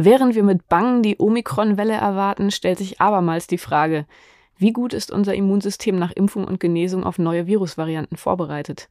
Während wir mit Bangen die Omikron-Welle erwarten, stellt sich abermals die Frage, wie gut ist unser Immunsystem nach Impfung und Genesung auf neue Virusvarianten vorbereitet?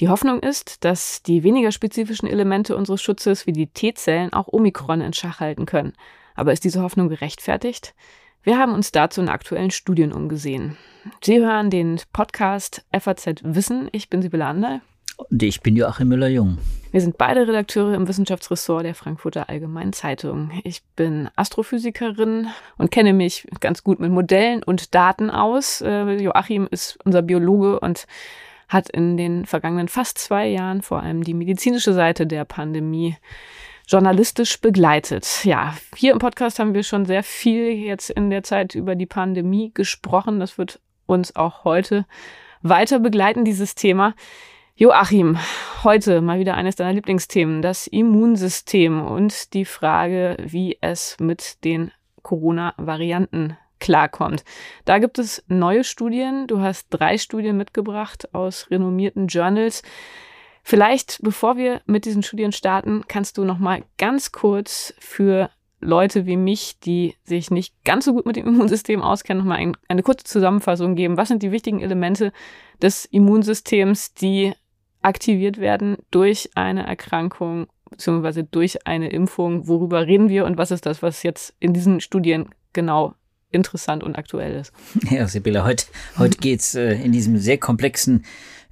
Die Hoffnung ist, dass die weniger spezifischen Elemente unseres Schutzes wie die T-Zellen auch Omikron in Schach halten können. Aber ist diese Hoffnung gerechtfertigt? Wir haben uns dazu in aktuellen Studien umgesehen. Sie hören den Podcast FAZ Wissen. Ich bin Sibylle Anderl. Und ich bin Joachim Müller-Jung. Wir sind beide Redakteure im Wissenschaftsressort der Frankfurter Allgemeinen Zeitung. Ich bin Astrophysikerin und kenne mich ganz gut mit Modellen und Daten aus. Äh, Joachim ist unser Biologe und hat in den vergangenen fast zwei Jahren vor allem die medizinische Seite der Pandemie journalistisch begleitet. Ja, hier im Podcast haben wir schon sehr viel jetzt in der Zeit über die Pandemie gesprochen. Das wird uns auch heute weiter begleiten, dieses Thema. Joachim, heute mal wieder eines deiner Lieblingsthemen, das Immunsystem und die Frage, wie es mit den Corona-Varianten klarkommt. Da gibt es neue Studien. Du hast drei Studien mitgebracht aus renommierten Journals. Vielleicht, bevor wir mit diesen Studien starten, kannst du noch mal ganz kurz für Leute wie mich, die sich nicht ganz so gut mit dem Immunsystem auskennen, noch mal ein, eine kurze Zusammenfassung geben. Was sind die wichtigen Elemente des Immunsystems, die aktiviert werden durch eine Erkrankung beziehungsweise durch eine Impfung. Worüber reden wir und was ist das, was jetzt in diesen Studien genau interessant und aktuell ist? Ja, Sibylle, heute, heute geht's äh, in diesem sehr komplexen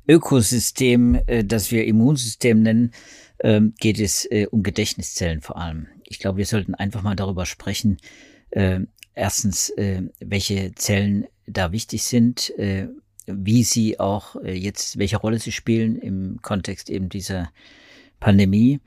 Ökosystem, äh, das wir Immunsystem nennen, äh, geht es äh, um Gedächtniszellen vor allem. Ich glaube, wir sollten einfach mal darüber sprechen, äh, erstens, äh, welche Zellen da wichtig sind, äh, wie sie auch äh, jetzt, welche Rolle sie spielen im Kontext eben dieser Pandemie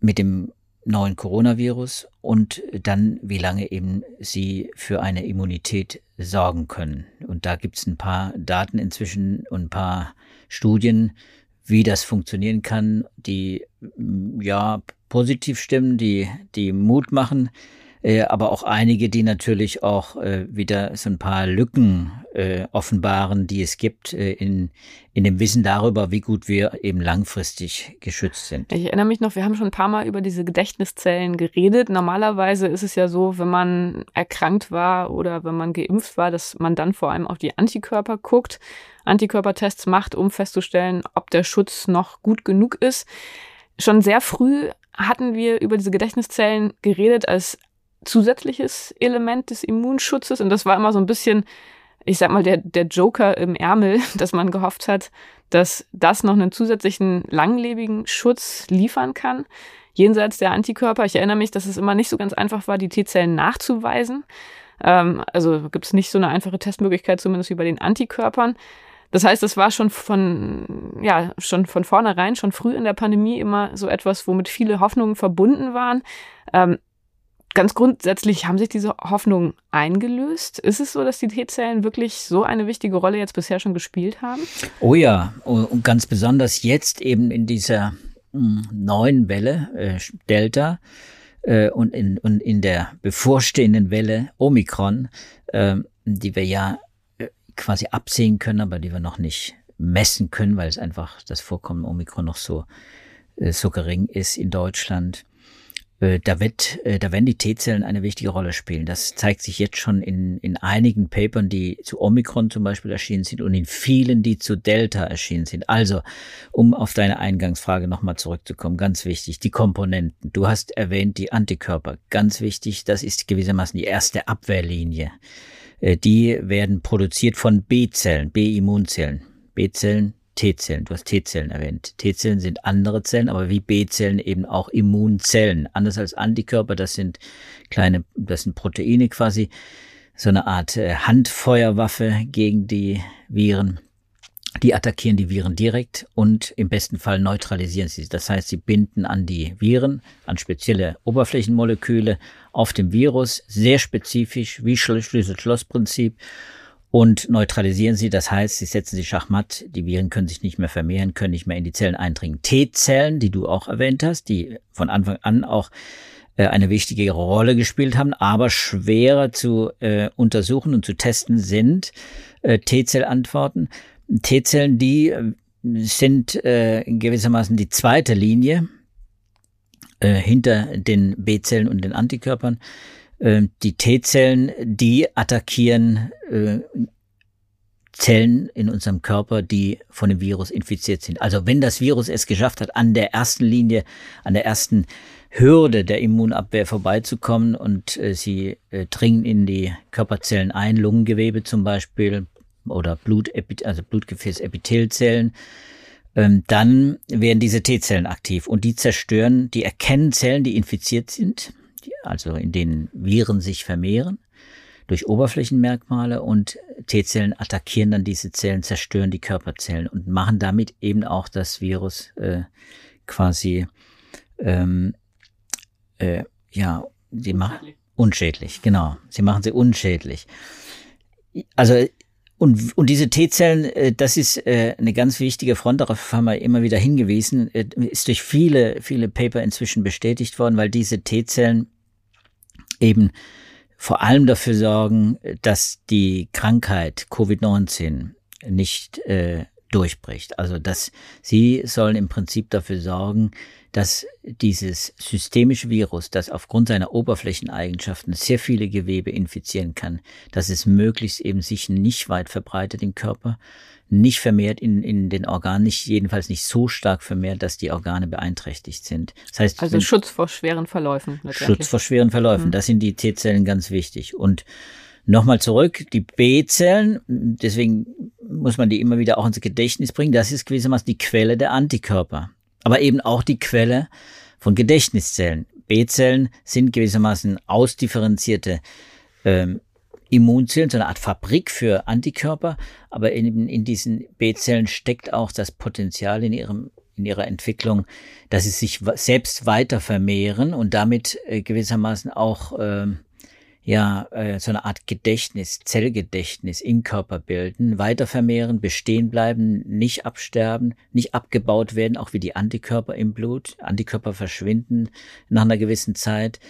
mit dem neuen Coronavirus und dann, wie lange eben sie für eine Immunität sorgen können. Und da gibt es ein paar Daten inzwischen und ein paar Studien, wie das funktionieren kann, die ja positiv stimmen, die, die Mut machen, äh, aber auch einige, die natürlich auch äh, wieder so ein paar Lücken äh, offenbaren, die es gibt äh, in, in dem Wissen darüber, wie gut wir eben langfristig geschützt sind. Ich erinnere mich noch, wir haben schon ein paar Mal über diese Gedächtniszellen geredet. Normalerweise ist es ja so, wenn man erkrankt war oder wenn man geimpft war, dass man dann vor allem auf die Antikörper guckt, Antikörpertests macht, um festzustellen, ob der Schutz noch gut genug ist. Schon sehr früh hatten wir über diese Gedächtniszellen geredet als zusätzliches Element des Immunschutzes. Und das war immer so ein bisschen, ich sag mal, der, der Joker im Ärmel, dass man gehofft hat, dass das noch einen zusätzlichen langlebigen Schutz liefern kann. Jenseits der Antikörper. Ich erinnere mich, dass es immer nicht so ganz einfach war, die T-Zellen nachzuweisen. Ähm, also gibt es nicht so eine einfache Testmöglichkeit, zumindest wie bei den Antikörpern. Das heißt, es war schon von, ja, schon von vornherein, schon früh in der Pandemie immer so etwas, womit viele Hoffnungen verbunden waren. Ähm, Ganz grundsätzlich haben sich diese Hoffnungen eingelöst. Ist es so, dass die T-Zellen wirklich so eine wichtige Rolle jetzt bisher schon gespielt haben? Oh ja, und ganz besonders jetzt eben in dieser hm, neuen Welle äh, Delta äh, und, in, und in der bevorstehenden Welle Omikron, äh, die wir ja äh, quasi absehen können, aber die wir noch nicht messen können, weil es einfach das Vorkommen Omikron noch so, äh, so gering ist in Deutschland. Äh, da wird, äh, da werden die T-Zellen eine wichtige Rolle spielen. Das zeigt sich jetzt schon in, in einigen Papern, die zu Omikron zum Beispiel erschienen sind und in vielen, die zu Delta erschienen sind. Also, um auf deine Eingangsfrage nochmal zurückzukommen, ganz wichtig, die Komponenten. Du hast erwähnt die Antikörper, ganz wichtig, das ist gewissermaßen die erste Abwehrlinie. Äh, die werden produziert von B-Zellen, B-Immunzellen. B-Zellen T-Zellen. Du hast T-Zellen erwähnt. T-Zellen sind andere Zellen, aber wie B-Zellen eben auch Immunzellen. Anders als Antikörper, das sind kleine, das sind Proteine quasi, so eine Art äh, Handfeuerwaffe gegen die Viren. Die attackieren die Viren direkt und im besten Fall neutralisieren sie. Das heißt, sie binden an die Viren, an spezielle Oberflächenmoleküle auf dem Virus, sehr spezifisch, wie Schlüssel-Schloss-Prinzip und neutralisieren sie. Das heißt, sie setzen sie schachmatt. Die Viren können sich nicht mehr vermehren, können nicht mehr in die Zellen eindringen. T-Zellen, die du auch erwähnt hast, die von Anfang an auch äh, eine wichtige Rolle gespielt haben, aber schwerer zu äh, untersuchen und zu testen sind äh, T-Zellantworten. T-Zellen, die äh, sind äh, gewissermaßen die zweite Linie äh, hinter den B-Zellen und den Antikörpern. Äh, die T-Zellen, die attackieren äh, Zellen in unserem Körper, die von dem Virus infiziert sind. Also wenn das Virus es geschafft hat, an der ersten Linie, an der ersten Hürde der Immunabwehr vorbeizukommen und äh, sie äh, dringen in die Körperzellen ein, Lungengewebe zum Beispiel oder Blut, also Blutgefäßepithelzellen, ähm, dann werden diese T-Zellen aktiv und die zerstören, die erkennen Zellen, die infiziert sind, also in denen Viren sich vermehren durch Oberflächenmerkmale und T-Zellen attackieren dann diese Zellen, zerstören die Körperzellen und machen damit eben auch das Virus äh, quasi ähm, äh, ja, sie machen unschädlich, genau. Sie machen sie unschädlich. Also und, und diese T-Zellen, äh, das ist äh, eine ganz wichtige Front, darauf haben wir immer wieder hingewiesen, äh, ist durch viele, viele Paper inzwischen bestätigt worden, weil diese T-Zellen eben vor allem dafür sorgen, dass die Krankheit Covid-19 nicht äh, durchbricht. Also dass sie sollen im Prinzip dafür sorgen, dass dieses systemische Virus, das aufgrund seiner Oberflächeneigenschaften sehr viele Gewebe infizieren kann, dass es möglichst eben sich nicht weit verbreitet im Körper, nicht vermehrt in, in den Organen, nicht jedenfalls nicht so stark vermehrt, dass die Organe beeinträchtigt sind. Das heißt, also Schutz vor schweren Verläufen. Schutz vor schweren Verläufen, mhm. das sind die T-Zellen ganz wichtig. Und Nochmal zurück, die B-Zellen, deswegen muss man die immer wieder auch ins Gedächtnis bringen, das ist gewissermaßen die Quelle der Antikörper aber eben auch die Quelle von Gedächtniszellen. B-Zellen sind gewissermaßen ausdifferenzierte ähm, Immunzellen, so eine Art Fabrik für Antikörper, aber in, in diesen B-Zellen steckt auch das Potenzial in ihrem in ihrer Entwicklung, dass sie sich selbst weiter vermehren und damit äh, gewissermaßen auch ähm, ja äh, so eine Art Gedächtnis, Zellgedächtnis im Körper bilden, weiter vermehren, bestehen bleiben, nicht absterben, nicht abgebaut werden, auch wie die Antikörper im Blut. Antikörper verschwinden nach einer gewissen Zeit,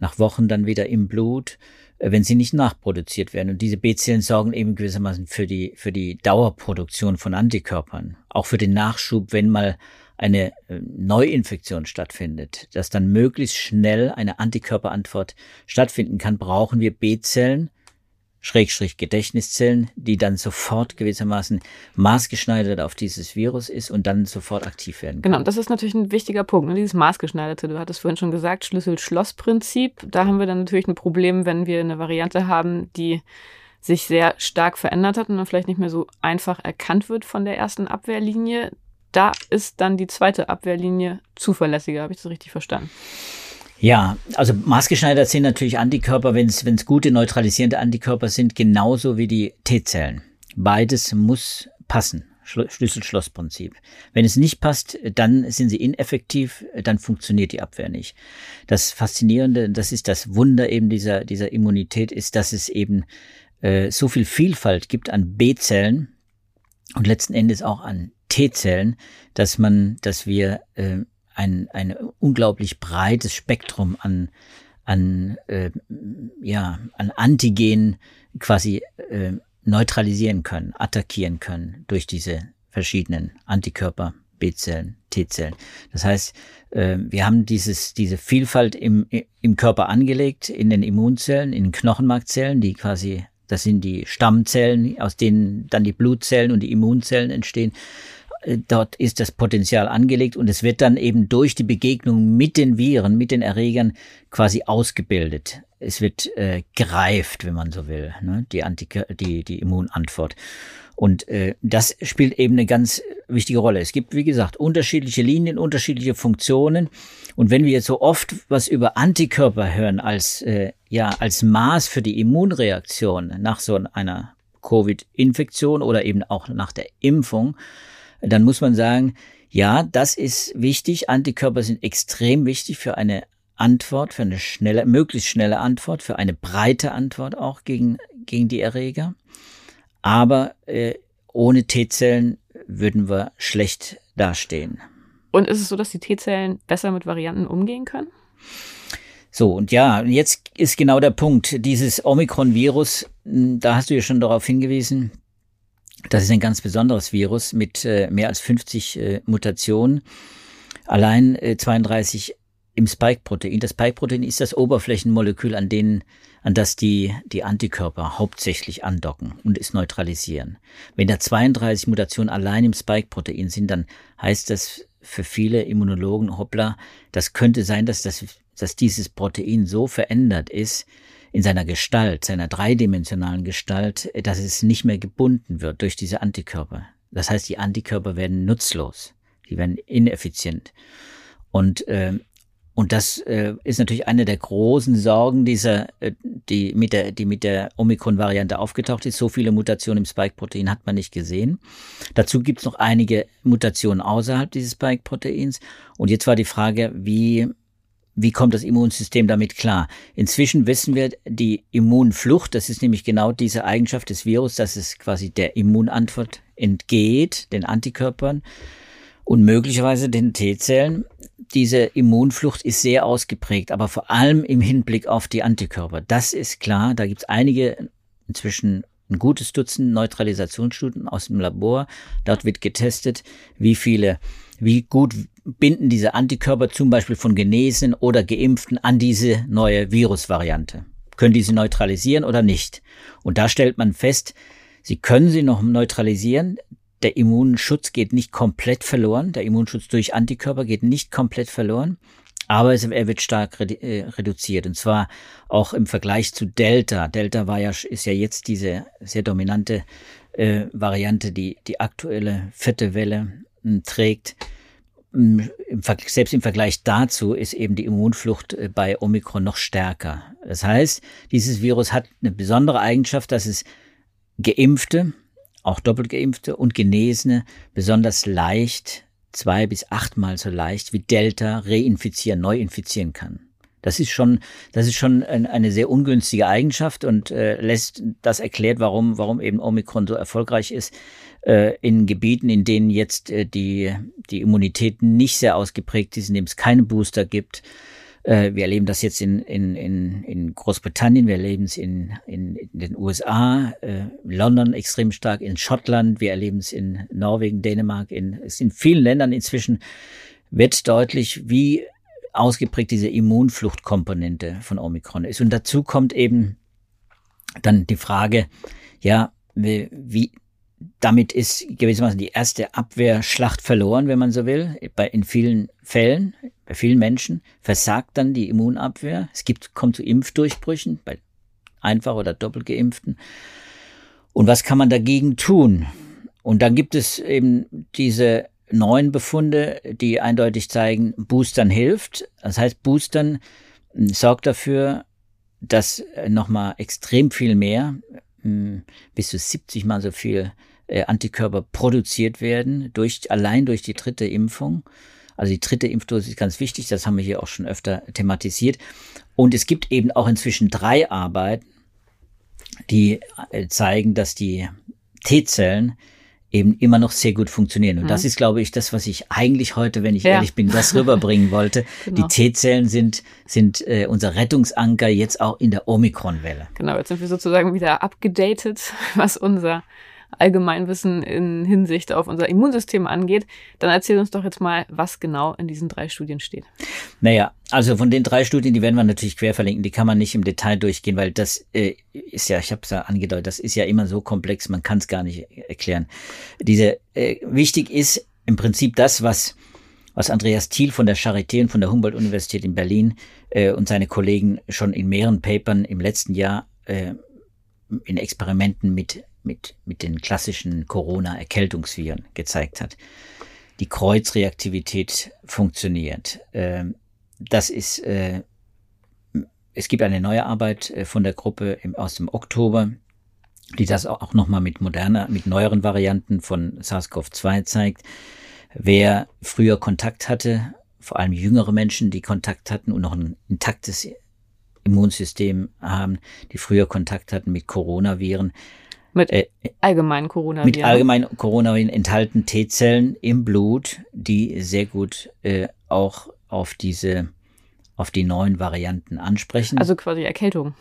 nach Wochen dann wieder im Blut, äh, wenn sie nicht nachproduziert werden. Und diese B-Zellen sorgen eben gewissermaßen für die, für die Dauerproduktion von Antikörpern, auch für den Nachschub, wenn mal eine äh, Neuinfektion stattfindet, dass dann möglichst schnell eine Antikörperantwort stattfinden kann, brauchen wir B-Zellen, Schrägstrich Gedächtniszellen, die dann sofort gewissermaßen maßgeschneidert auf dieses Virus ist und dann sofort aktiv werden kann. Genau, das ist natürlich ein wichtiger Punkt, ne? dieses maßgeschneiderte. Du hattest vorhin schon gesagt, Schlüssel-Schloss-Prinzip. Da haben wir dann natürlich ein Problem, wenn wir eine Variante haben, die sich sehr stark verändert hat und dann vielleicht nicht mehr so einfach erkannt wird von der ersten Abwehrlinie da ist dann die zweite Abwehrlinie zuverlässiger. Habe ich das richtig verstanden? Ja, also maßgeschneidert sind natürlich Antikörper, wenn es gute neutralisierende Antikörper sind, genauso wie die T-Zellen. Beides muss passen. Schlüssel-Schloss-Prinzip. Wenn es nicht passt, dann sind sie ineffektiv, dann funktioniert die Abwehr nicht. Das Faszinierende, das ist das Wunder eben dieser, dieser Immunität, ist, dass es eben äh, so viel Vielfalt gibt an B-Zellen und letzten Endes auch an T-Zellen, dass man, dass wir äh, ein, ein unglaublich breites Spektrum an, an, äh, ja, an Antigenen quasi äh, neutralisieren können, attackieren können durch diese verschiedenen Antikörper, B-Zellen, T-Zellen. Das heißt, äh, wir haben dieses, diese Vielfalt im, im Körper angelegt, in den Immunzellen, in den Knochenmarkzellen, die quasi, das sind die Stammzellen, aus denen dann die Blutzellen und die Immunzellen entstehen. Äh, dort ist das Potenzial angelegt und es wird dann eben durch die Begegnung mit den Viren, mit den Erregern quasi ausgebildet. Es wird äh, gereift, wenn man so will, ne? die, Antike, die, die Immunantwort. Und äh, das spielt eben eine ganz wichtige Rolle. Es gibt, wie gesagt, unterschiedliche Linien, unterschiedliche Funktionen. Und wenn wir jetzt so oft was über Antikörper hören als, äh, ja, als Maß für die Immunreaktion nach so einer Covid-Infektion oder eben auch nach der Impfung, dann muss man sagen, ja, das ist wichtig. Antikörper sind extrem wichtig für eine Antwort, für eine schnelle, möglichst schnelle Antwort, für eine breite Antwort auch gegen, gegen die Erreger. Aber äh, ohne T-Zellen würden wir schlecht dastehen. Und ist es so, dass die T-Zellen besser mit Varianten umgehen können? So, und ja, jetzt ist genau der Punkt. Dieses Omikron-Virus, hm, da hast du ja schon darauf hingewiesen, Das ist ein ganz besonderes Virus mit äh, mehr als 50 äh, Mutationen. Allein äh, 32 im Spike-Protein. Das Spike-Protein ist das Oberflächenmolekül, an denen, an das die, die Antikörper hauptsächlich andocken und es neutralisieren. Wenn da 32 Mutationen allein im Spike-Protein sind, dann heißt das für viele Immunologen, hoppla, das könnte sein, dass das, dass dieses Protein so verändert ist, in seiner Gestalt, seiner dreidimensionalen Gestalt, dass es nicht mehr gebunden wird durch diese Antikörper. Das heißt, die Antikörper werden nutzlos, die werden ineffizient. Und äh, und das äh, ist natürlich eine der großen Sorgen dieser, äh, die mit der, die mit der Omikron-Variante aufgetaucht ist. So viele Mutationen im Spike-Protein hat man nicht gesehen. Dazu gibt es noch einige Mutationen außerhalb dieses Spike-Proteins. Und jetzt war die Frage, wie, wie kommt das Immunsystem damit klar? Inzwischen wissen wir, die Immunflucht, das ist nämlich genau diese Eigenschaft des Virus, dass es quasi der Immunantwort entgeht, den Antikörpern und möglicherweise den T-Zellen diese Immunflucht ist sehr ausgeprägt, aber vor allem im Hinblick auf die Antikörper. Das ist klar. Da gibt es einige, inzwischen ein gutes Dutzend Neutralisationsstudien aus dem Labor. Dort wird getestet, wie viele, wie gut binden diese Antikörper zum Beispiel von Genesenen oder Geimpften an diese neue Virusvariante. Können die sie neutralisieren oder nicht? Und da stellt man fest, sie können sie noch neutralisieren der Immunschutz geht nicht komplett verloren. Der Immunschutz durch Antikörper geht nicht komplett verloren. Aber er wird stark äh, reduziert. Und zwar auch im Vergleich zu Delta. Delta war ja, ist ja jetzt diese sehr dominante äh, Variante, die die aktuelle vierte Welle trägt. Selbst im Vergleich dazu ist eben die Immunflucht äh, bei Omikron noch stärker. Das heißt, dieses Virus hat eine besondere Eigenschaft, dass es Geimpfte, auch doppelt geimpfte und Genesene besonders leicht, zwei bis achtmal so leicht wie Delta reinfizieren, neu infizieren kann. Das ist schon, das ist schon eine sehr ungünstige Eigenschaft und äh, lässt das erklärt, warum, warum eben Omikron so erfolgreich ist äh, in Gebieten, in denen jetzt äh, die die Immunität nicht sehr ausgeprägt ist, in dem es keine Booster gibt. Äh, wir erleben das jetzt in, in, in, in Großbritannien, wir erleben es in, in, in den USA, äh, London extrem stark, in Schottland, wir erleben es in Norwegen, Dänemark, in, es in vielen Ländern inzwischen wird deutlich, wie ausgeprägt diese Immunfluchtkomponente von Omikron ist. Und dazu kommt eben dann die Frage, ja, wie, wie damit ist gewissermaßen die erste Abwehrschlacht verloren, wenn man so will. Bei, in vielen Fällen, bei vielen Menschen versagt dann die Immunabwehr. Es gibt, kommt zu Impfdurchbrüchen bei einfach oder doppelt geimpften. Und was kann man dagegen tun? Und dann gibt es eben diese neuen Befunde, die eindeutig zeigen, Boostern hilft. Das heißt, Boostern sorgt dafür, dass nochmal extrem viel mehr, hm, bis zu 70 mal so viel äh, Antikörper produziert werden, durch, allein durch die dritte Impfung. Also die dritte Impfdosis ist ganz wichtig, das haben wir hier auch schon öfter thematisiert. Und es gibt eben auch inzwischen drei Arbeiten, die äh, zeigen, dass die T-Zellen eben immer noch sehr gut funktionieren. Und mhm. das ist, glaube ich, das, was ich eigentlich heute, wenn ich ja. ehrlich bin, das rüberbringen wollte. genau. Die T-Zellen sind, sind äh, unser Rettungsanker jetzt auch in der Omikron-Welle. Genau, jetzt sind wir sozusagen wieder abgedatet, was unser Allgemeinwissen in Hinsicht auf unser Immunsystem angeht, dann erzähl uns doch jetzt mal, was genau in diesen drei Studien steht. Naja, also von den drei Studien, die werden wir natürlich quer verlinken, die kann man nicht im Detail durchgehen, weil das äh, ist ja, ich habe es ja angedeutet, das ist ja immer so komplex, man kann es gar nicht erklären. Diese äh, wichtig ist im Prinzip das, was was Andreas Thiel von der Charité und von der Humboldt-Universität in Berlin äh, und seine Kollegen schon in mehreren Papern im letzten Jahr äh, in Experimenten mit mit, mit den klassischen Corona-Erkältungsviren gezeigt hat. Die Kreuzreaktivität funktioniert. Ähm, das ist, äh, es gibt eine neue Arbeit äh, von der Gruppe aus dem Oktober, die das auch nochmal mit moderner, mit neueren Varianten von SARS-CoV-2 zeigt. Wer früher Kontakt hatte, vor allem jüngere Menschen, die Kontakt hatten und noch ein intaktes Immunsystem haben, die früher Kontakt hatten mit Coronaviren, mit äh, allgemeinen Coronaviren. Mit allgemeinen Coronaviren enthalten T-Zellen im Blut, die sehr gut äh, auch auf diese, auf die neuen Varianten ansprechen. Also quasi Erkältung.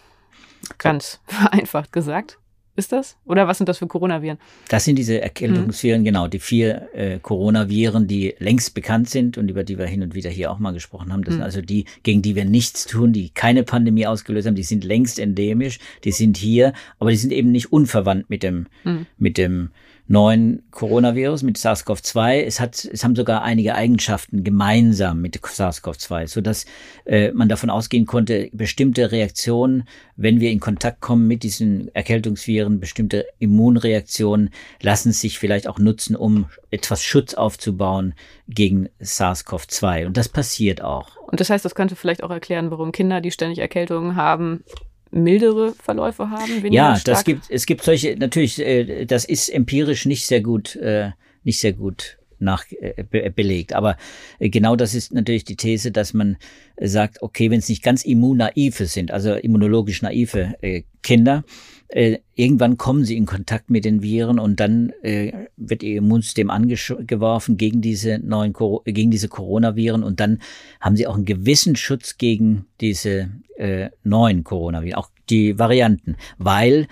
Ganz vereinfacht gesagt. Ist das? Oder was sind das für Coronaviren? Das sind diese Erkältungsviren, mhm. genau, die vier äh, Coronaviren, die längst bekannt sind und über die wir hin und wieder hier auch mal gesprochen haben. Das mhm. sind also die, gegen die wir nichts tun, die keine Pandemie ausgelöst haben, die sind längst endemisch, die sind hier, aber die sind eben nicht unverwandt mit dem, mhm. mit dem neuen Coronavirus mit SARS-CoV-2. Es hat, es haben sogar einige Eigenschaften gemeinsam mit SARS-CoV-2, so dass äh, man davon ausgehen konnte, bestimmte Reaktionen, wenn wir in Kontakt kommen mit diesen Erkältungsviren, bestimmte Immunreaktionen lassen sich vielleicht auch nutzen, um etwas Schutz aufzubauen gegen SARS-CoV-2. Und das passiert auch. Und das heißt, das könnte vielleicht auch erklären, warum Kinder, die ständig Erkältungen haben, mildere Verläufe haben? Ja, das gibt, es gibt solche, natürlich, äh, das ist empirisch nicht sehr gut, äh, nicht sehr gut nach äh, be belegt. Aber äh, genau das ist natürlich die These, dass man sagt, okay, wenn es nicht ganz immunnaive sind, also immunologisch naive äh, Kinder, äh, irgendwann kommen sie in Kontakt mit den Viren und dann äh, wird ihr Immunsystem angeworfen gegen diese neuen gegen diese Coronaviren und dann haben sie auch einen gewissen Schutz gegen diese äh, neuen Coronaviren, auch die Varianten, weil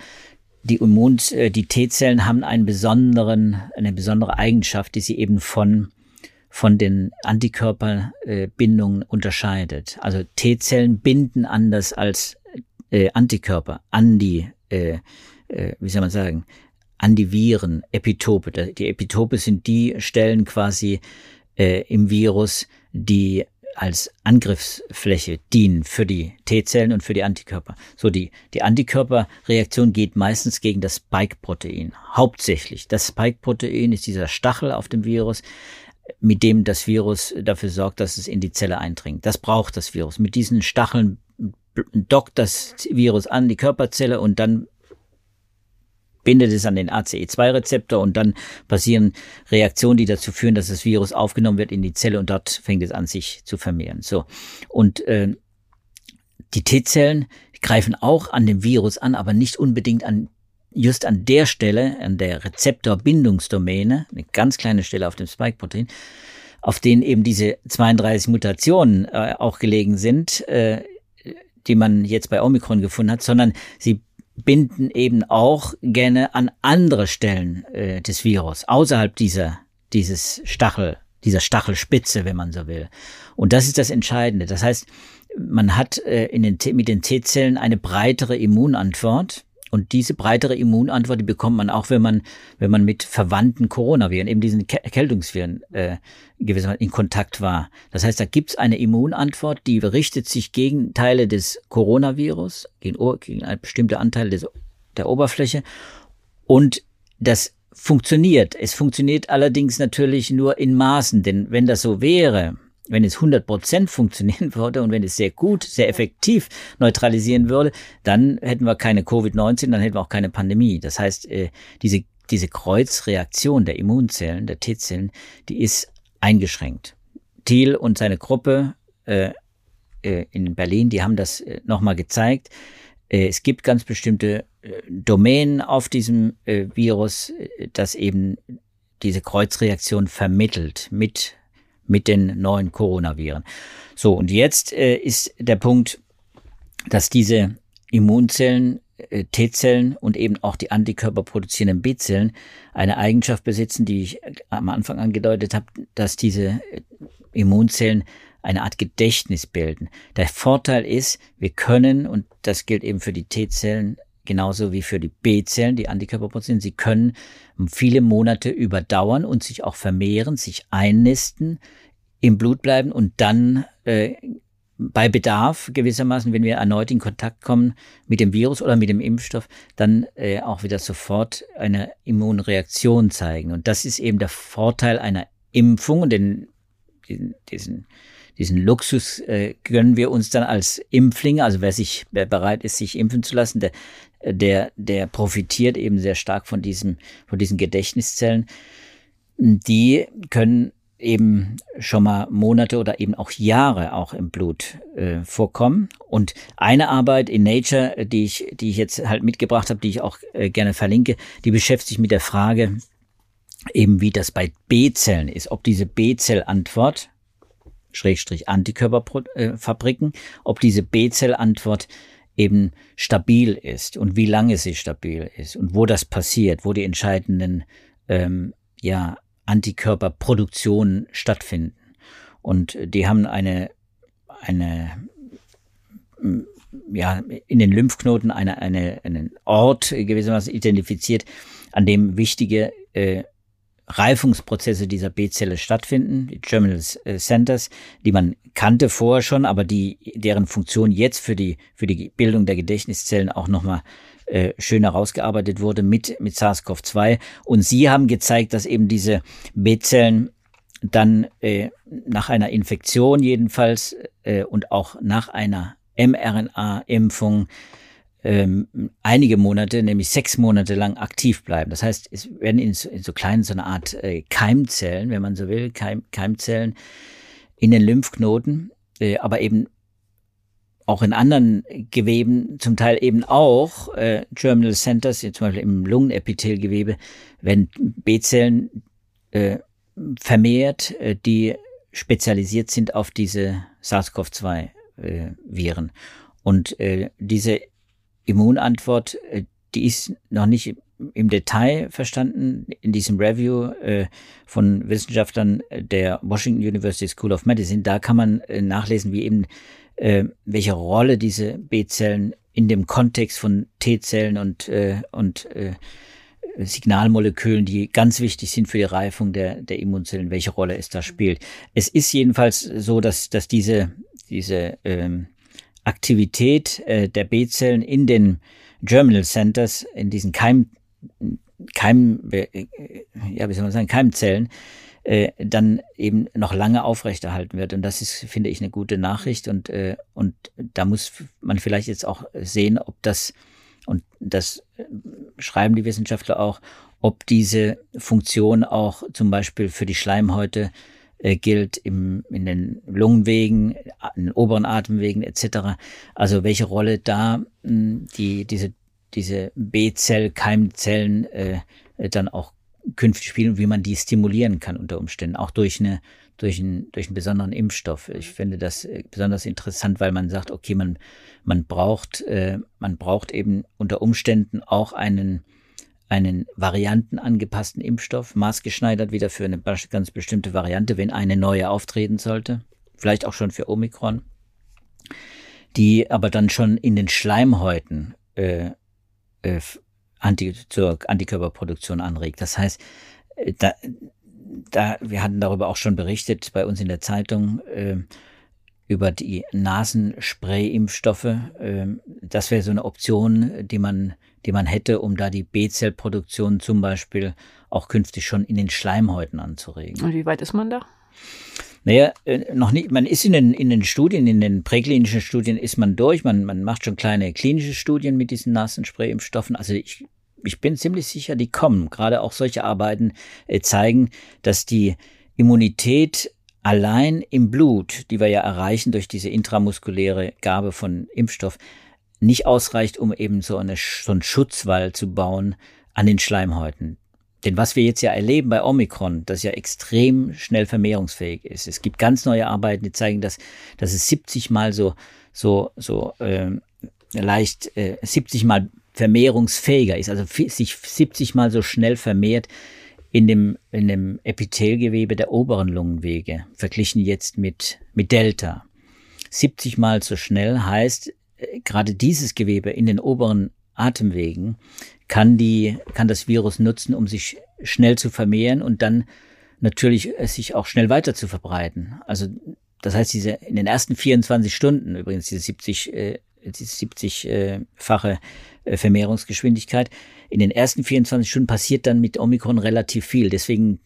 die Immuns, äh, die T-Zellen haben einen besonderen, eine besondere Eigenschaft, die sie eben von von den Antikörperbindungen unterscheidet. Also T-Zellen binden anders als äh, Antikörper an die äh, äh, wie soll man sagen, an die Viren, Epitope. Die Epitope sind die Stellen quasi äh, im Virus, die als Angriffsfläche dienen für die T-Zellen und für die Antikörper. So, die, die Antikörperreaktion geht meistens gegen das Spike-Protein. Hauptsächlich. Das Spike-Protein ist dieser Stachel auf dem Virus, mit dem das Virus dafür sorgt, dass es in die Zelle eindringt. Das braucht das Virus. Mit diesen Stacheln dockt das Virus an die Körperzelle und dann bindet es an den ACE2-Rezeptor und dann passieren Reaktionen, die dazu führen, dass das Virus aufgenommen wird in die Zelle und dort fängt es an, sich zu vermehren. So. Und äh, die T-Zellen greifen auch an dem Virus an, aber nicht unbedingt an just an der Stelle, an der Rezeptorbindungsdomäne, eine ganz kleine Stelle auf dem Spike-Protein, auf denen eben diese 32 Mutationen äh, auch gelegen sind, äh, die man jetzt bei Omikron gefunden hat, sondern sie binden eben auch gerne an andere Stellen äh, des Virus, außerhalb dieser, dieses Stachel, dieser Stachelspitze, wenn man so will. Und das ist das Entscheidende. Das heißt, man hat äh, in den, mit den T-Zellen eine breitere Immunantwort und diese breitere Immunantwort, die bekommt man auch, wenn man, wenn man mit verwandten Coronaviren, eben diesen Erkältungsviren, äh, gewissermaßen in Kontakt war. Das heißt, da gibt's eine Immunantwort, die richtet sich gegen Teile des Coronavirus, gegen, gegen eine bestimmte Anteil des, der Oberfläche. Und das funktioniert. Es funktioniert allerdings natürlich nur in Maßen, denn wenn das so wäre, wenn es 100 Prozent funktionieren würde und wenn es sehr gut, sehr effektiv neutralisieren würde, dann hätten wir keine Covid-19, dann hätten wir auch keine Pandemie. Das heißt, äh, diese, diese Kreuzreaktion der Immunzellen, der T-Zellen, die ist eingeschränkt. Thiel und seine Gruppe äh, äh, in Berlin, die haben das äh, nochmal gezeigt. Es gibt ganz bestimmte Domänen auf diesem Virus, das eben diese Kreuzreaktion vermittelt mit mit den neuen Coronaviren. So, und jetzt äh, ist der Punkt, dass diese Immunzellen, äh, T-Zellen und eben auch die Antikörper produzierenden B-Zellen eine Eigenschaft besitzen, die ich äh, am Anfang angedeutet habe, dass diese äh, Immunzellen eine Art Gedächtnis bilden. Der Vorteil ist, wir können, und das gilt eben für die T-Zellen, genauso wie für die B-Zellen, die Antikörperproteine. Sie können viele Monate überdauern und sich auch vermehren, sich einnisten, im Blut bleiben und dann äh, bei Bedarf gewissermaßen, wenn wir erneut in Kontakt kommen mit dem Virus oder mit dem Impfstoff, dann äh, auch wieder sofort eine Immunreaktion zeigen. Und das ist eben der Vorteil einer Impfung, denn diesen, diesen Luxus äh, gönnen wir uns dann als Impflinge, also wer sich wer bereit ist, sich impfen zu lassen, der, der, der profitiert eben sehr stark von diesem, von diesen Gedächtniszellen. Die können eben schon mal Monate oder eben auch Jahre auch im Blut äh, vorkommen. Und eine Arbeit in Nature, die ich, die ich jetzt halt mitgebracht habe, die ich auch äh, gerne verlinke, die beschäftigt sich mit der Frage, eben wie das bei B-Zellen ist, ob diese B-Zellantwort, Schrägstrich Antikörperfabriken, ob diese B-Zellantwort eben stabil ist und wie lange sie stabil ist und wo das passiert, wo die entscheidenden ähm, ja, Antikörperproduktionen stattfinden. Und die haben eine, eine ja, in den Lymphknoten eine, eine, einen Ort gewissermaßen identifiziert, an dem wichtige äh, Reifungsprozesse dieser B-Zelle stattfinden, die Germinal äh, Centers, die man kannte vorher schon, aber die, deren Funktion jetzt für die, für die Bildung der Gedächtniszellen auch nochmal äh, schön herausgearbeitet wurde mit, mit SARS-CoV-2. Und sie haben gezeigt, dass eben diese B-Zellen dann äh, nach einer Infektion jedenfalls äh, und auch nach einer mRNA-Impfung ähm, einige Monate, nämlich sechs Monate lang aktiv bleiben. Das heißt, es werden in so, in so kleinen, so eine Art äh, Keimzellen, wenn man so will, Keim, Keimzellen in den Lymphknoten, äh, aber eben auch in anderen Geweben, zum Teil eben auch äh, Germinal Centers, zum Beispiel im Lungenepithelgewebe, werden B-Zellen äh, vermehrt, äh, die spezialisiert sind auf diese SARS-CoV-2-Viren. Äh, Und äh, diese Immunantwort, äh, die ist noch nicht im Detail verstanden in diesem Review äh, von Wissenschaftlern der Washington University School of Medicine. Da kann man äh, nachlesen, wie eben welche Rolle diese B-Zellen in dem Kontext von T-Zellen und und Signalmolekülen, die ganz wichtig sind für die Reifung der, der Immunzellen, welche Rolle es da spielt. Es ist jedenfalls so, dass, dass diese, diese ähm, Aktivität äh, der B-Zellen in den Germinal Centers, in diesen Keim, Keim, äh, ja, wie soll man sagen, Keimzellen, äh, dann eben noch lange aufrechterhalten wird. Und das ist, finde ich, eine gute Nachricht. Und, äh, und da muss man vielleicht jetzt auch sehen, ob das, und das schreiben die Wissenschaftler auch, ob diese Funktion auch zum Beispiel für die Schleimhäute äh, gilt im, in den Lungenwegen, in den oberen Atemwegen etc. Also welche Rolle da mh, hm, die, diese, diese B-Zell-Keimzellen äh, dann auch künftig spielen und wie man die stimulieren kann unter Umständen, auch durch eine durch einen, durch einen besonderen Impfstoff. Ich finde das äh, besonders interessant, weil man sagt, okay, man, man braucht, äh, man braucht eben unter Umständen auch einen einen variantenangepassten Impfstoff, maßgeschneidert wieder für eine ganz bestimmte Variante, wenn eine neue auftreten sollte, vielleicht auch schon für Omikron, die aber dann schon in den Schleimhäuten äh, äh, Anti zur Antikörperproduktion anregt. Das heißt, äh, da, da, wir hatten darüber auch schon berichtet bei uns in der Zeitung äh, über die Nasenspray-Impfstoffe. Äh, das wäre so eine Option, die man die man hätte, um da die B-Zellproduktion zum Beispiel auch künftig schon in den Schleimhäuten anzuregen. Und wie weit ist man da? Naja, äh, noch nicht. Man ist in den, in den Studien, in den präklinischen Studien ist man durch. Man, man macht schon kleine klinische Studien mit diesen Nasenspray-Impfstoffen. Also ich, ich bin ziemlich sicher, die kommen. Gerade auch solche Arbeiten äh, zeigen, dass die Immunität allein im Blut, die wir ja erreichen durch diese intramuskuläre Gabe von Impfstoff, nicht ausreicht, um eben so, eine, so einen Schutzwall zu bauen an den Schleimhäuten. Denn was wir jetzt ja erleben bei Omikron, das ja extrem schnell vermehrungsfähig ist. Es gibt ganz neue Arbeiten, die zeigen, dass, dass es 70 mal so, so, so äh, leicht äh, 70 mal vermehrungsfähiger ist, also sich 70 mal so schnell vermehrt in dem, in dem Epithelgewebe der oberen Lungenwege, verglichen jetzt mit, mit Delta. 70 mal so schnell heißt, gerade dieses Gewebe in den oberen Atemwegen kann die, kann das Virus nutzen, um sich schnell zu vermehren und dann natürlich sich auch schnell weiter zu verbreiten. Also, das heißt, diese, in den ersten 24 Stunden, übrigens diese 70, äh, diese 70-fache äh, Vermehrungsgeschwindigkeit, in den ersten 24 Stunden passiert dann mit Omikron relativ viel. Deswegen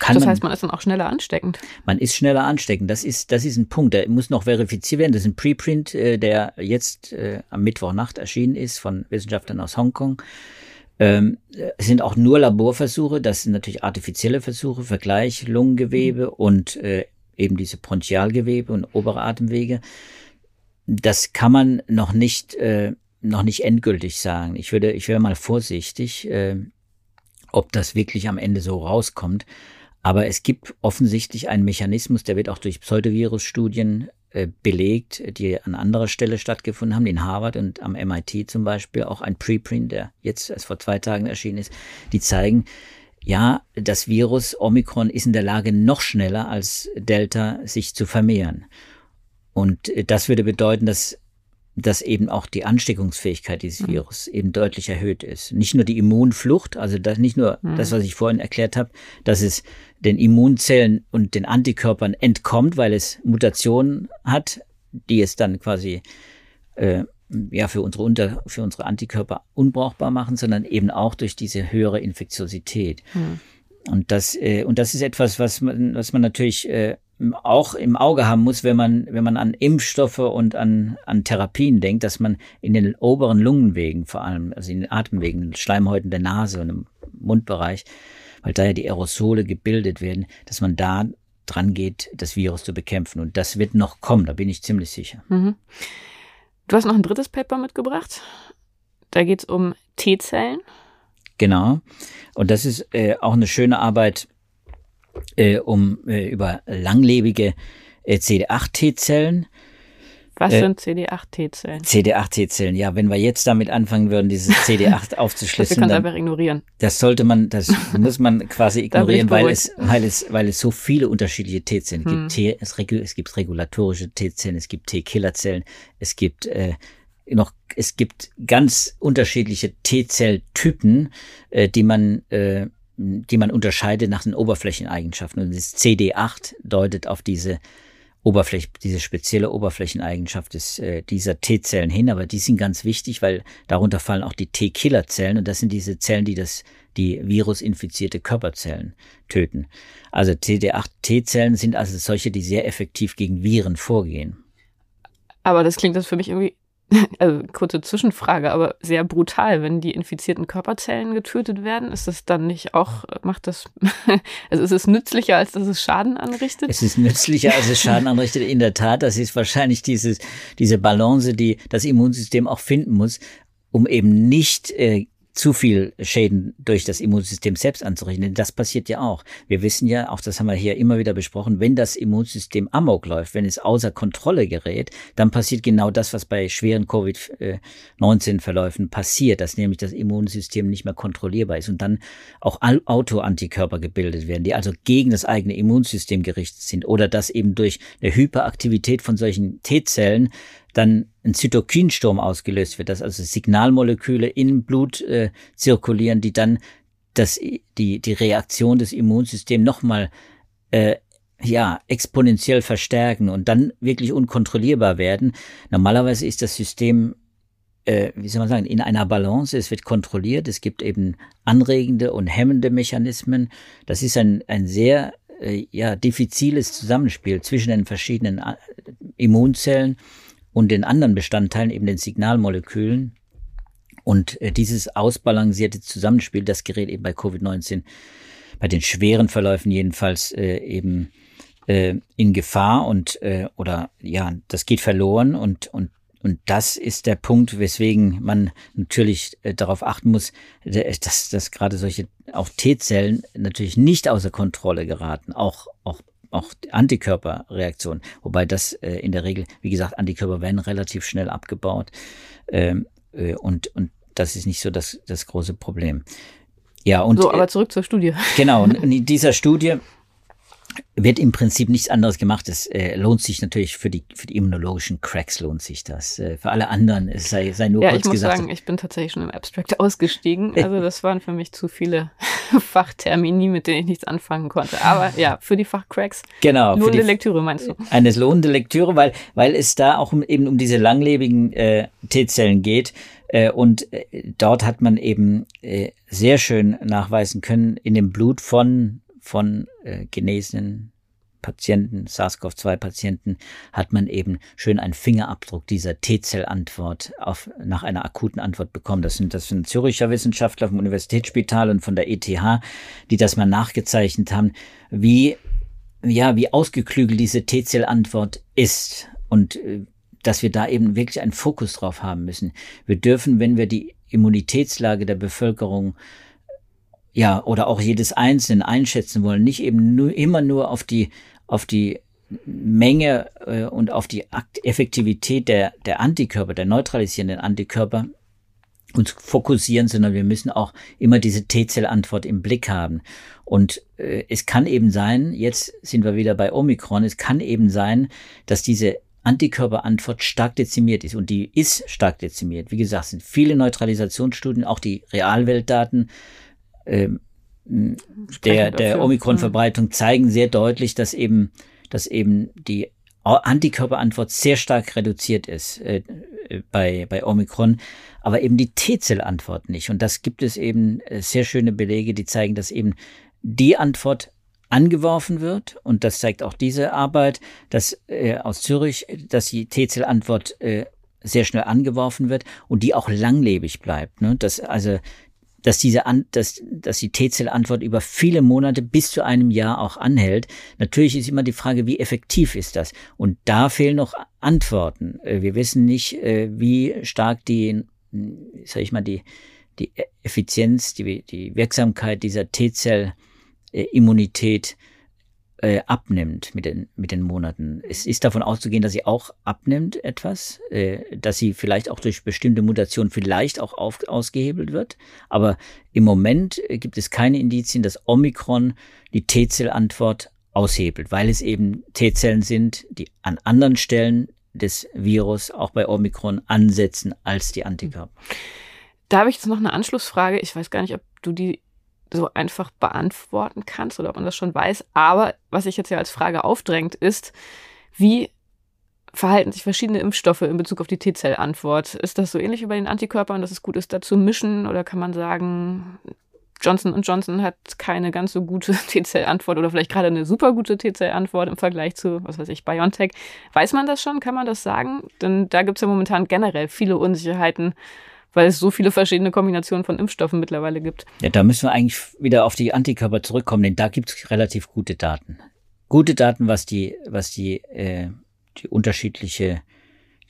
kann das man, heißt, man ist dann auch schneller ansteckend. Man ist schneller ansteckend. Das ist, das ist ein Punkt. Der muss noch verifiziert werden. Das ist ein Preprint, äh, der jetzt äh, am Mittwochnacht erschienen ist von Wissenschaftlern aus Hongkong. Ähm, es sind auch nur Laborversuche. Das sind natürlich artifizielle Versuche, Vergleich Lungengewebe mhm. und äh, eben diese Bronchialgewebe und obere Atemwege. Das kann man noch nicht, äh, noch nicht endgültig sagen. Ich würde, ich wäre mal vorsichtig, äh, ob das wirklich am Ende so rauskommt. Aber es gibt offensichtlich einen Mechanismus, der wird auch durch Pseudovirus-Studien äh, belegt, die an anderer Stelle stattgefunden haben, in Harvard und am MIT zum Beispiel, auch ein Preprint, der jetzt erst vor zwei Tagen erschienen ist, die zeigen, ja, das Virus Omikron ist in der Lage, noch schneller als Delta sich zu vermehren. Und äh, das würde bedeuten, dass dass eben auch die Ansteckungsfähigkeit dieses mhm. Virus eben deutlich erhöht ist. Nicht nur die Immunflucht, also das, nicht nur mhm. das, was ich vorhin erklärt habe, dass es den Immunzellen und den Antikörpern entkommt, weil es Mutationen hat, die es dann quasi äh, ja für unsere Unter, für unsere Antikörper unbrauchbar machen, sondern eben auch durch diese höhere Infektiosität. Mhm. Und das äh, und das ist etwas, was man was man natürlich äh, auch im Auge haben muss, wenn man, wenn man an Impfstoffe und an, an Therapien denkt, dass man in den oberen Lungenwegen vor allem, also in den Atemwegen, Schleimhäuten der Nase und im Mundbereich, weil da ja die Aerosole gebildet werden, dass man da dran geht, das Virus zu bekämpfen. Und das wird noch kommen, da bin ich ziemlich sicher. Mhm. Du hast noch ein drittes Paper mitgebracht. Da geht es um T-Zellen. Genau. Und das ist äh, auch eine schöne Arbeit äh, um äh, über langlebige äh, CD8-T-Zellen. Was äh, sind CD8-T-Zellen? CD8-T-Zellen, ja, wenn wir jetzt damit anfangen würden, dieses CD8 aufzuschlüsseln. Wir können es einfach ignorieren. Das sollte man, das muss man quasi ignorieren, weil es, weil es, weil es so viele unterschiedliche T-Zellen hm. gibt. T, es, es gibt regulatorische T-Zellen, es gibt T-Killerzellen, es gibt äh, noch, es gibt ganz unterschiedliche T-Zelltypen, äh, die man äh, die man unterscheidet nach den Oberflächeneigenschaften. Und das CD8 deutet auf diese Oberfläche, diese spezielle Oberflächeneigenschaft des, äh, dieser T-Zellen hin, aber die sind ganz wichtig, weil darunter fallen auch die T-Killer-Zellen und das sind diese Zellen, die das, die virusinfizierte Körperzellen töten. Also CD8-T-Zellen sind also solche, die sehr effektiv gegen Viren vorgehen. Aber das klingt das für mich irgendwie also kurze Zwischenfrage, aber sehr brutal, wenn die infizierten Körperzellen getötet werden, ist das dann nicht auch, macht das, also ist es nützlicher, als dass es Schaden anrichtet? Es ist nützlicher, als es Schaden anrichtet, in der Tat. Das ist wahrscheinlich dieses, diese Balance, die das Immunsystem auch finden muss, um eben nicht äh, zu viel Schäden durch das Immunsystem selbst anzurichten. Denn das passiert ja auch. Wir wissen ja, auch das haben wir hier immer wieder besprochen, wenn das Immunsystem amok läuft, wenn es außer Kontrolle gerät, dann passiert genau das, was bei schweren Covid-19-Verläufen passiert, dass nämlich das Immunsystem nicht mehr kontrollierbar ist und dann auch Autoantikörper gebildet werden, die also gegen das eigene Immunsystem gerichtet sind oder dass eben durch eine Hyperaktivität von solchen T-Zellen dann ein Zytokinsturm ausgelöst wird, dass also Signalmoleküle im Blut äh, zirkulieren, die dann das, die, die Reaktion des Immunsystems nochmal äh, ja, exponentiell verstärken und dann wirklich unkontrollierbar werden. Normalerweise ist das System, äh, wie soll man sagen, in einer Balance. Es wird kontrolliert. Es gibt eben anregende und hemmende Mechanismen. Das ist ein, ein sehr äh, ja, diffiziles Zusammenspiel zwischen den verschiedenen äh, Immunzellen und den anderen Bestandteilen, eben den Signalmolekülen. Und äh, dieses ausbalancierte Zusammenspiel, das gerät eben bei Covid-19, bei den schweren Verläufen jedenfalls äh, eben äh, in Gefahr und äh, oder ja, das geht verloren und und und das ist der Punkt, weswegen man natürlich äh, darauf achten muss, dass, dass gerade solche auch T-Zellen natürlich nicht außer Kontrolle geraten, auch auch auch Antikörperreaktionen, wobei das äh, in der Regel, wie gesagt, Antikörper werden relativ schnell abgebaut ähm, äh, und, und das ist nicht so das, das große Problem. Ja, und, so, aber zurück zur Studie. Genau, und in dieser Studie wird im Prinzip nichts anderes gemacht. Es äh, lohnt sich natürlich für die, für die immunologischen Cracks lohnt sich das. Äh, für alle anderen, es sei, sei nur ja, kurz ich muss gesagt. sagen, ich bin tatsächlich schon im Abstract ausgestiegen. Also das waren für mich zu viele Fachtermini, mit denen ich nichts anfangen konnte. Aber ja, für die Fachcracks. Genau. Lohnende Lektüre meinst du? Eine lohnende Lektüre, weil, weil es da auch um, eben um diese langlebigen äh, T-Zellen geht. Äh, und äh, dort hat man eben äh, sehr schön nachweisen können in dem Blut von von äh, genesenen Patienten, SARS-CoV-2-Patienten, hat man eben schön einen Fingerabdruck dieser T-Zell-Antwort nach einer akuten Antwort bekommen. Das sind, das sind Züricher Wissenschaftler vom Universitätsspital und von der ETH, die das mal nachgezeichnet haben, wie, ja, wie ausgeklügelt diese T-Zell-Antwort ist und äh, dass wir da eben wirklich einen Fokus drauf haben müssen. Wir dürfen, wenn wir die Immunitätslage der Bevölkerung ja, oder auch jedes Einzelne einschätzen wollen, nicht eben nur, immer nur auf die, auf die Menge äh, und auf die Effektivität der, der Antikörper, der neutralisierenden Antikörper uns fokussieren, sondern wir müssen auch immer diese T-Zell-Antwort im Blick haben. Und äh, es kann eben sein, jetzt sind wir wieder bei Omikron, es kann eben sein, dass diese Antikörperantwort stark dezimiert ist. Und die ist stark dezimiert. Wie gesagt, sind viele Neutralisationsstudien, auch die Realweltdaten der, der Omikron-Verbreitung zeigen sehr deutlich, dass eben, dass eben die Antikörperantwort sehr stark reduziert ist äh, bei, bei Omikron, aber eben die T-Zell-Antwort nicht. Und das gibt es eben äh, sehr schöne Belege, die zeigen, dass eben die Antwort angeworfen wird. Und das zeigt auch diese Arbeit, dass äh, aus Zürich, dass die T-Zell-Antwort äh, sehr schnell angeworfen wird und die auch langlebig bleibt. Ne? Dass also dass diese An dass, dass die T-Zell-Antwort über viele Monate bis zu einem Jahr auch anhält. Natürlich ist immer die Frage, wie effektiv ist das? Und da fehlen noch Antworten. Äh, wir wissen nicht, äh, wie stark die, sag ich mal, die, die Effizienz, die, die Wirksamkeit dieser T-Zell-Immunität äh, abnimmt mit den, mit den Monaten. Es ist davon auszugehen, dass sie auch abnimmt etwas, äh, dass sie vielleicht auch durch bestimmte Mutationen vielleicht auch auf, ausgehebelt wird. Aber im Moment äh, gibt es keine Indizien, dass Omikron die T-Zell-Antwort aushebelt, weil es eben T-Zellen sind, die an anderen Stellen des Virus auch bei Omikron ansetzen als die Antikörper. Da habe ich jetzt noch eine Anschlussfrage. Ich weiß gar nicht, ob du die so einfach beantworten kannst oder ob man das schon weiß. Aber was sich jetzt ja als Frage aufdrängt, ist, wie verhalten sich verschiedene Impfstoffe in Bezug auf die T-Zell-Antwort? Ist das so ähnlich wie bei den Antikörpern, dass es gut ist, da zu mischen? Oder kann man sagen, Johnson Johnson hat keine ganz so gute T-Zell-Antwort oder vielleicht gerade eine super gute T-Zell-Antwort im Vergleich zu, was weiß ich, BioNTech. Weiß man das schon? Kann man das sagen? Denn da gibt es ja momentan generell viele Unsicherheiten, weil es so viele verschiedene Kombinationen von Impfstoffen mittlerweile gibt. Ja, da müssen wir eigentlich wieder auf die Antikörper zurückkommen, denn da gibt es relativ gute Daten. Gute Daten, was die, was die, äh, die unterschiedliche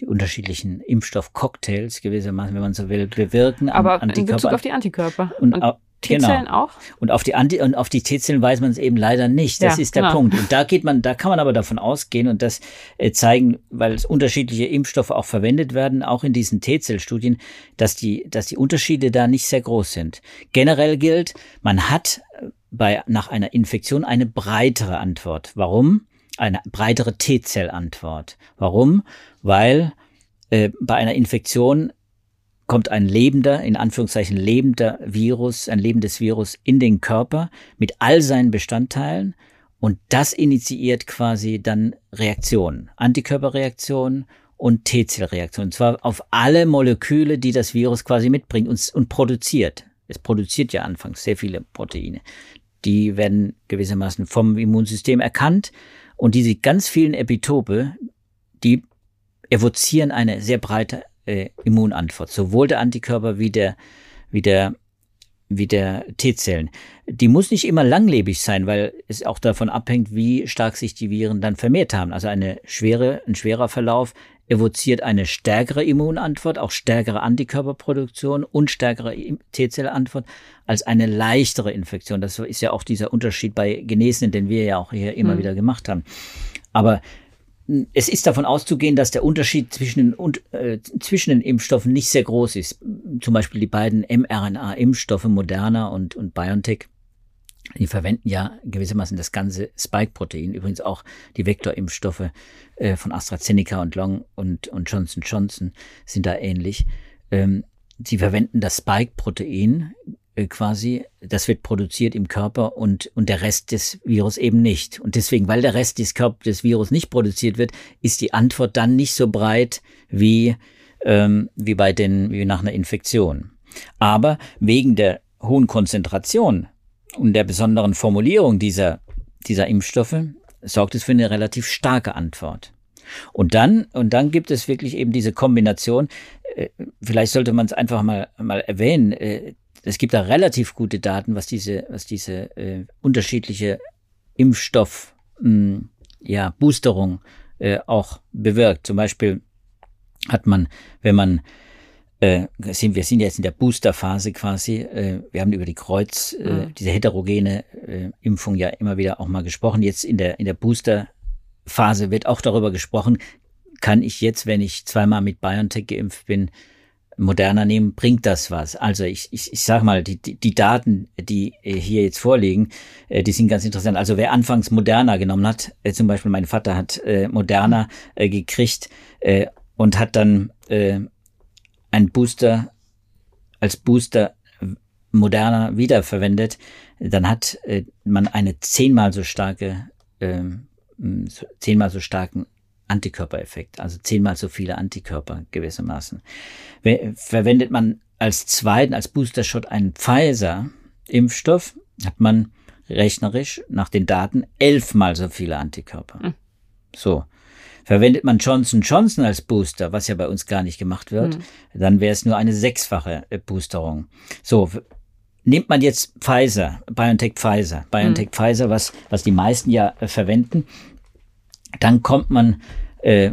die unterschiedlichen Impfstoffcocktails gewissermaßen, wenn man so will, bewirken. Aber in Bezug auf die Antikörper. Und, und T-Zellen genau. auch? Und auf die Anti und auf die T-Zellen weiß man es eben leider nicht. Das ja, ist der genau. Punkt. Und da geht man, da kann man aber davon ausgehen und das äh, zeigen, weil es unterschiedliche Impfstoffe auch verwendet werden, auch in diesen T-Zell-Studien, dass die, dass die Unterschiede da nicht sehr groß sind. Generell gilt, man hat äh, bei, nach einer Infektion eine breitere Antwort. Warum? Eine breitere T-Zell-Antwort. Warum? Weil äh, bei einer Infektion kommt ein lebender, in Anführungszeichen lebender Virus, ein lebendes Virus in den Körper mit all seinen Bestandteilen und das initiiert quasi dann Reaktionen, Antikörperreaktionen und T-Zellreaktionen, und zwar auf alle Moleküle, die das Virus quasi mitbringt und, und produziert. Es produziert ja anfangs sehr viele Proteine. Die werden gewissermaßen vom Immunsystem erkannt und diese ganz vielen Epitope, die evozieren eine sehr breite äh, Immunantwort, sowohl der Antikörper wie der, wie der, wie der T-Zellen. Die muss nicht immer langlebig sein, weil es auch davon abhängt, wie stark sich die Viren dann vermehrt haben. Also eine schwere, ein schwerer Verlauf evoziert eine stärkere Immunantwort, auch stärkere Antikörperproduktion und stärkere T-Zellantwort als eine leichtere Infektion. Das ist ja auch dieser Unterschied bei Genesenen, den wir ja auch hier immer mhm. wieder gemacht haben. Aber es ist davon auszugehen, dass der Unterschied zwischen den, äh, zwischen den Impfstoffen nicht sehr groß ist. Zum Beispiel die beiden mRNA-Impfstoffe Moderna und, und BioNTech. Die verwenden ja gewissermaßen das ganze Spike-Protein, übrigens auch die Vektorimpfstoffe äh, von AstraZeneca und Long und, und Johnson Johnson sind da ähnlich. Ähm, sie verwenden das Spike-Protein quasi, das wird produziert im Körper und, und der Rest des Virus eben nicht. Und deswegen, weil der Rest des, Körper, des Virus nicht produziert wird, ist die Antwort dann nicht so breit wie, ähm, wie bei den, wie nach einer Infektion. Aber wegen der hohen Konzentration und der besonderen Formulierung dieser, dieser Impfstoffe sorgt es für eine relativ starke Antwort. Und dann, und dann gibt es wirklich eben diese Kombination, äh, vielleicht sollte man es einfach mal, mal erwähnen, äh, es gibt da relativ gute Daten, was diese, was diese äh, unterschiedliche Impfstoff, mh, hm, ja, Boosterung äh, auch bewirkt. Zum Beispiel hat man, wenn man äh, sind, wir sind jetzt in der Boosterphase quasi. Äh, wir haben über die Kreuz, äh, mhm. diese heterogene äh, Impfung ja immer wieder auch mal gesprochen. Jetzt in der in der Booster Phase wird auch darüber gesprochen, kann ich jetzt, wenn ich zweimal mit BioNTech geimpft bin, moderner nehmen, bringt das was? Also ich, ich, ich sag mal, die, die, die Daten, die hier jetzt vorliegen, äh, die sind ganz interessant. Also wer anfangs Moderna genommen hat, äh, zum Beispiel mein Vater hat äh, Moderna äh, gekriegt äh, und hat dann äh, ein Booster als Booster Moderna wiederverwendet, dann hat äh, man eine zehnmal so starke, äh, zehnmal so starken Antikörpereffekt, also zehnmal so viele Antikörper gewissermaßen. Verwendet man als zweiten, als Booster-Shot einen Pfizer-Impfstoff, hat man rechnerisch nach den Daten elfmal so viele Antikörper. Mhm. So. Verwendet man Johnson Johnson als Booster, was ja bei uns gar nicht gemacht wird, mhm. dann wäre es nur eine sechsfache äh, Boosterung. So, nimmt man jetzt Pfizer, BioNTech Pfizer, BioNTech mhm. Pfizer, was, was die meisten ja äh, verwenden, dann kommt man äh,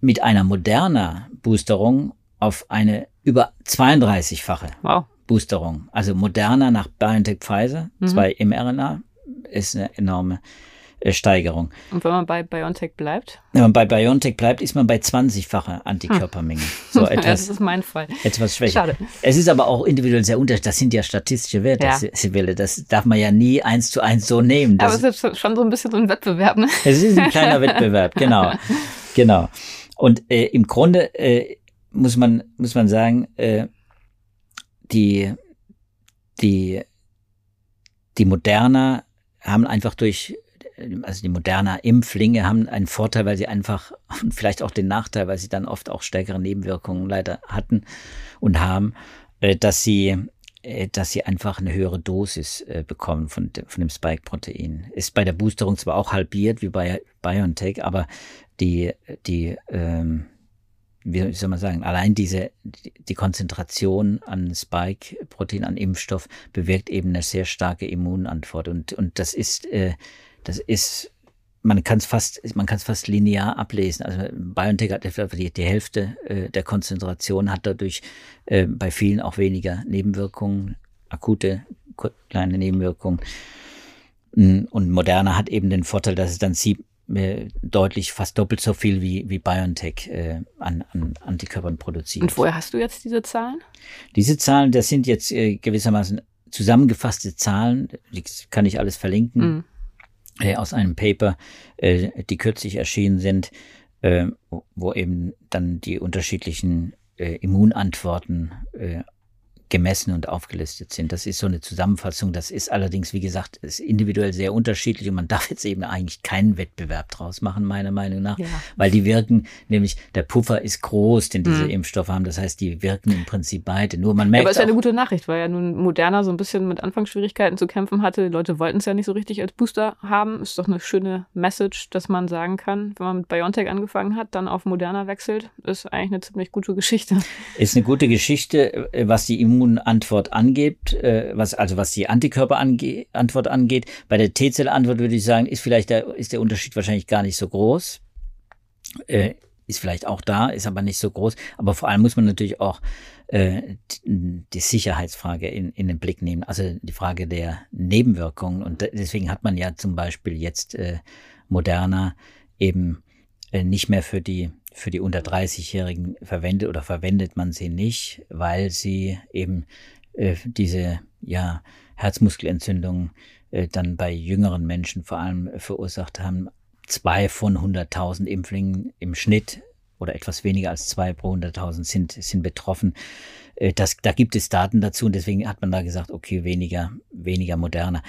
mit einer moderner Boosterung auf eine über 32-fache wow. Boosterung. Also moderner nach BioNTech Pfizer, mhm. zwei mRNA, ist eine enorme Steigerung. Und wenn man bei BioNTech bleibt? Wenn man bei BioNTech bleibt, ist man bei 20-facher Antikörpermenge. Hm. So etwas, das ist mein Fall. Etwas schwächer. Schade. Es ist aber auch individuell sehr unterschiedlich. Das sind ja statistische Werte, ja. Sibylle. Das darf man ja nie eins zu eins so nehmen. Das aber es ist schon so ein bisschen so ein Wettbewerb, ne? Es ist ein kleiner Wettbewerb, genau. Genau. Und äh, im Grunde äh, muss man muss man sagen, äh, die die die Moderner haben einfach durch also die moderner Impflinge haben einen Vorteil, weil sie einfach und vielleicht auch den Nachteil, weil sie dann oft auch stärkere Nebenwirkungen leider hatten und haben, äh, dass sie äh, dass sie einfach eine höhere Dosis äh, bekommen von, von dem Spike-Protein. Ist bei der Boosterung zwar auch halbiert wie bei BioNTech, aber die, die ähm, wie soll man sagen, allein diese, die Konzentration an Spike-Protein, an Impfstoff bewirkt eben eine sehr starke Immunantwort. Und, und das ist äh, das ist, man kann es fast, man kann es fast linear ablesen. Also BioNTech hat etwa die, die Hälfte äh, der Konzentration, hat dadurch äh, bei vielen auch weniger Nebenwirkungen, akute kleine Nebenwirkungen. Und Moderna hat eben den Vorteil, dass es dann sie äh, deutlich fast doppelt so viel wie, wie BioNTech äh, an, an Antikörpern produziert. Und woher hast du jetzt diese Zahlen? Diese Zahlen, das sind jetzt äh, gewissermaßen zusammengefasste Zahlen, die kann ich alles verlinken. Mhm äh, aus einem Paper, äh, die kürzlich erschienen sind, äh, wo eben dann die unterschiedlichen äh, Immunantworten äh, gemessen und aufgelistet sind. Das ist so eine Zusammenfassung. Das ist allerdings, wie gesagt, ist individuell sehr unterschiedlich und man darf jetzt eben eigentlich keinen Wettbewerb draus machen, meiner Meinung nach, ja. weil die wirken, nämlich der Puffer ist groß, den diese mhm. Impfstoffe haben. Das heißt, die wirken im Prinzip beide. Nur man merkt. Aber es ist ja eine gute Nachricht, weil ja nun Moderna so ein bisschen mit Anfangsschwierigkeiten zu kämpfen hatte. Die Leute wollten es ja nicht so richtig als Booster haben. Ist doch eine schöne Message, dass man sagen kann, wenn man mit BioNTech angefangen hat, dann auf Moderna wechselt, ist eigentlich eine ziemlich gute Geschichte. Ist eine gute Geschichte, was die Immun Immunantwort angeht, äh, was, also was die Antikörperantwort angeht. Bei der T-Zell-Antwort würde ich sagen, ist vielleicht der, ist der Unterschied wahrscheinlich gar nicht so groß. Äh, ist vielleicht auch da, ist aber nicht so groß. Aber vor allem muss man natürlich auch äh, die Sicherheitsfrage in, in den Blick nehmen, also die Frage der Nebenwirkungen. Und deswegen hat man ja zum Beispiel jetzt äh, Moderna eben äh, nicht mehr für die für die unter 30-Jährigen verwendet oder verwendet man sie nicht, weil sie eben äh, diese ja Herzmuskelentzündung äh, dann bei jüngeren Menschen vor allem verursacht haben. Zwei von 100.000 Impflingen im Schnitt oder etwas weniger als zwei pro 100.000 sind, sind betroffen. Äh, das, da gibt es Daten dazu und deswegen hat man da gesagt, okay, weniger, weniger moderner.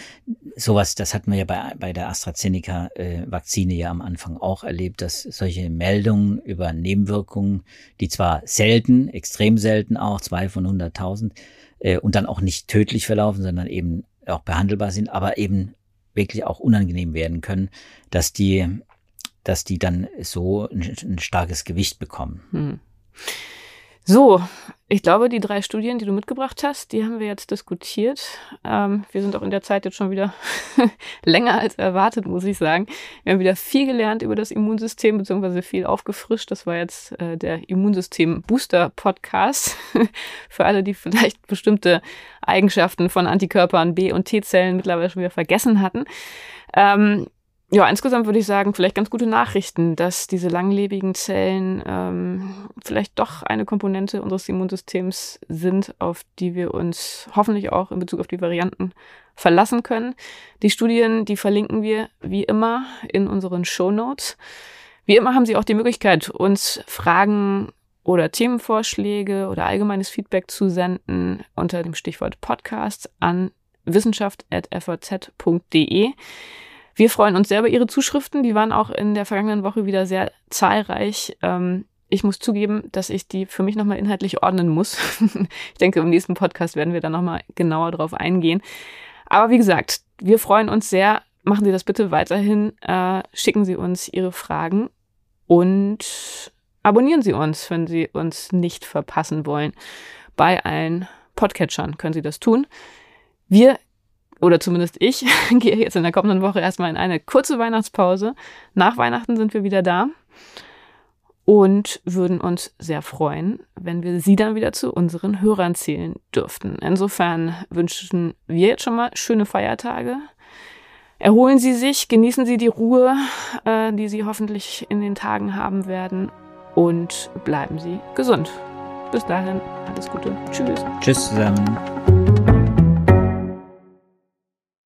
Sowas, das hatten wir ja bei, bei der AstraZeneca-Vakzine äh, ja am Anfang auch erlebt, dass solche Meldungen über Nebenwirkungen, die zwar selten, extrem selten auch, zwei von 100.000, äh, und dann auch nicht tödlich verlaufen, sondern eben auch behandelbar sind, aber eben wirklich auch unangenehm werden können, dass die, dass die dann so ein, ein starkes Gewicht bekommen. Hm. So, ich glaube, die drei Studien, die du mitgebracht hast, die haben wir jetzt diskutiert. Ähm, wir sind auch in der Zeit jetzt schon wieder länger als erwartet, muss ich sagen. Wir haben wieder viel gelernt über das Immunsystem, beziehungsweise viel aufgefrischt. Das war jetzt äh, der Immunsystem-Booster-Podcast. Für alle, die vielleicht bestimmte Eigenschaften von Antikörpern B- und T-Zellen mittlerweile schon wieder vergessen hatten. Ähm, ja, insgesamt würde ich sagen, vielleicht ganz gute Nachrichten, dass diese langlebigen Zellen ähm, vielleicht doch eine Komponente unseres Immunsystems sind, auf die wir uns hoffentlich auch in Bezug auf die Varianten verlassen können. Die Studien, die verlinken wir wie immer in unseren Show Notes. Wie immer haben Sie auch die Möglichkeit, uns Fragen oder Themenvorschläge oder allgemeines Feedback zu senden unter dem Stichwort Podcast an wissenschaft.faz.de. Wir freuen uns sehr über Ihre Zuschriften. Die waren auch in der vergangenen Woche wieder sehr zahlreich. Ähm, ich muss zugeben, dass ich die für mich nochmal inhaltlich ordnen muss. ich denke, im nächsten Podcast werden wir da nochmal genauer drauf eingehen. Aber wie gesagt, wir freuen uns sehr. Machen Sie das bitte weiterhin. Äh, schicken Sie uns Ihre Fragen und abonnieren Sie uns, wenn Sie uns nicht verpassen wollen. Bei allen Podcatchern können Sie das tun. Wir oder zumindest ich, gehe jetzt in der kommenden Woche erstmal in eine kurze Weihnachtspause. Nach Weihnachten sind wir wieder da und würden uns sehr freuen, wenn wir Sie dann wieder zu unseren Hörern zählen dürften. Insofern wünschen wir jetzt schon mal schöne Feiertage. Erholen Sie sich, genießen Sie die Ruhe, äh, die Sie hoffentlich in den Tagen haben werden und bleiben Sie gesund. Bis dahin, alles Gute. Tschüss. Tschüss zusammen.